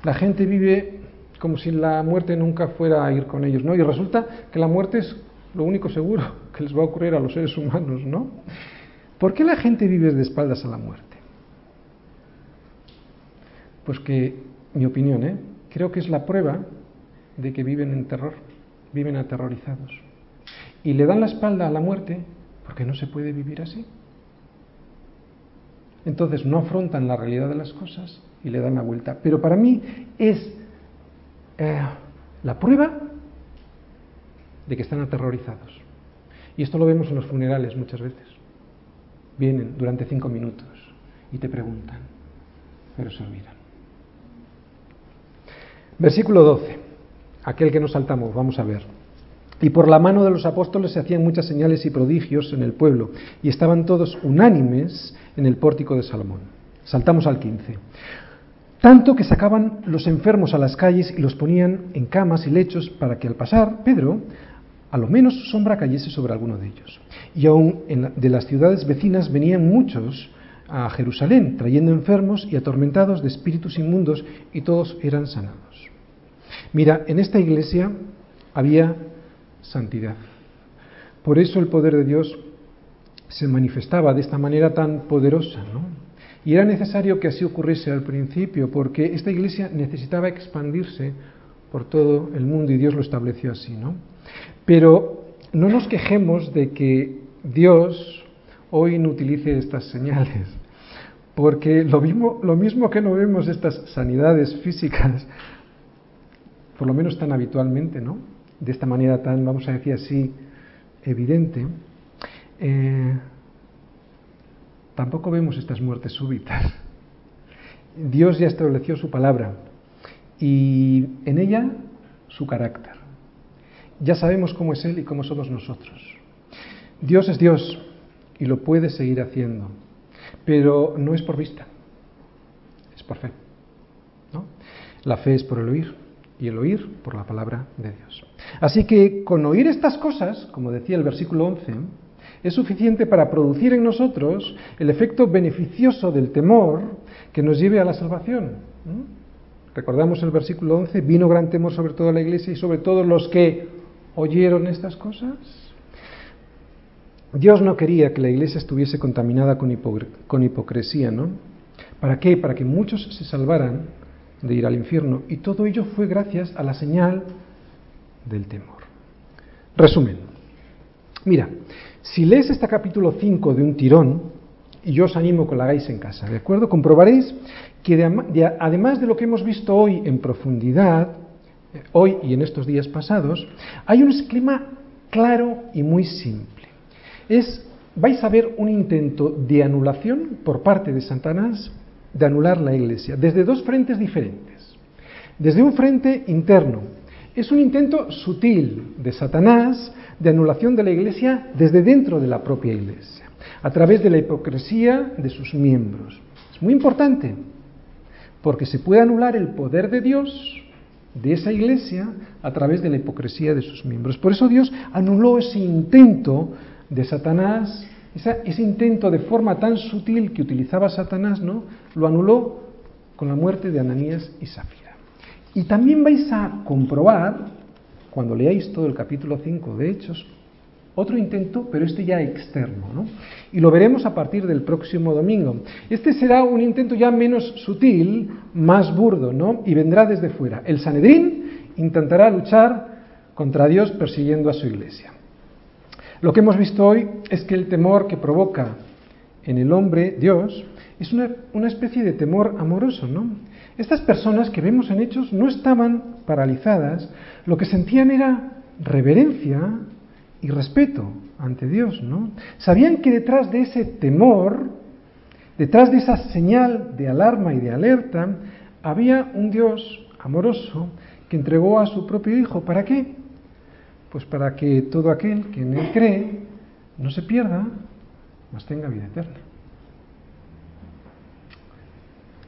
la gente vive como si la muerte nunca fuera a ir con ellos, ¿no? Y resulta que la muerte es lo único seguro <laughs> que les va a ocurrir a los seres humanos, ¿no? ¿Por qué la gente vive de espaldas a la muerte? Pues que mi opinión, ¿eh? creo que es la prueba de que viven en terror, viven aterrorizados. Y le dan la espalda a la muerte porque no se puede vivir así. Entonces no afrontan la realidad de las cosas y le dan la vuelta. Pero para mí es eh, la prueba de que están aterrorizados. Y esto lo vemos en los funerales muchas veces. Vienen durante cinco minutos y te preguntan, pero se olvidan. Versículo 12, aquel que nos saltamos, vamos a ver. Y por la mano de los apóstoles se hacían muchas señales y prodigios en el pueblo, y estaban todos unánimes en el pórtico de Salomón. Saltamos al 15. Tanto que sacaban los enfermos a las calles y los ponían en camas y lechos para que al pasar Pedro, a lo menos su sombra cayese sobre alguno de ellos. Y aún de las ciudades vecinas venían muchos a Jerusalén, trayendo enfermos y atormentados de espíritus inmundos, y todos eran sanados. Mira, en esta iglesia había santidad. Por eso el poder de Dios se manifestaba de esta manera tan poderosa, ¿no? Y era necesario que así ocurriese al principio, porque esta iglesia necesitaba expandirse por todo el mundo y Dios lo estableció así, ¿no? Pero no nos quejemos de que Dios hoy no utilice estas señales, porque lo mismo, lo mismo que no vemos estas sanidades físicas por lo menos tan habitualmente, ¿no? De esta manera tan, vamos a decir así, evidente, eh, tampoco vemos estas muertes súbitas. Dios ya estableció su palabra y en ella su carácter. Ya sabemos cómo es Él y cómo somos nosotros. Dios es Dios y lo puede seguir haciendo, pero no es por vista, es por fe. ¿no? La fe es por el oír y el oír por la palabra de Dios. Así que con oír estas cosas, como decía el versículo 11, es suficiente para producir en nosotros el efecto beneficioso del temor que nos lleve a la salvación. Recordamos el versículo 11, vino gran temor sobre toda la iglesia y sobre todos los que oyeron estas cosas. Dios no quería que la iglesia estuviese contaminada con, hipocresía, ¿no? ¿Para qué? Para que muchos se salvaran de ir al infierno. Y todo ello fue gracias a la señal del temor. Resumen. Mira, si lees este capítulo 5 de un tirón, y yo os animo que lo hagáis en casa, ¿de acuerdo? Comprobaréis que además de lo que hemos visto hoy en profundidad, eh, hoy y en estos días pasados, hay un esquema claro y muy simple. Es, vais a ver un intento de anulación por parte de Satanás de anular la iglesia, desde dos frentes diferentes. Desde un frente interno, es un intento sutil de Satanás de anulación de la iglesia desde dentro de la propia iglesia, a través de la hipocresía de sus miembros. Es muy importante, porque se puede anular el poder de Dios de esa iglesia a través de la hipocresía de sus miembros. Por eso Dios anuló ese intento de Satanás ese intento de forma tan sutil que utilizaba Satanás, ¿no? Lo anuló con la muerte de Ananías y Zafira. Y también vais a comprobar, cuando leáis todo el capítulo 5 de Hechos, otro intento, pero este ya externo, ¿no? Y lo veremos a partir del próximo domingo. Este será un intento ya menos sutil, más burdo, ¿no? Y vendrá desde fuera. El Sanedrín intentará luchar contra Dios persiguiendo a su iglesia. Lo que hemos visto hoy es que el temor que provoca en el hombre Dios es una, especie de temor amoroso, ¿no? Estas personas que vemos en hechos no estaban paralizadas, lo que sentían era reverencia y respeto ante Dios, ¿no? Sabían que detrás de ese temor, detrás de esa señal de alarma y de alerta, había un Dios amoroso que entregó a su propio Hijo. ¿Para qué? Pues para que todo aquel que en él cree no se pierda, mas tenga vida eterna.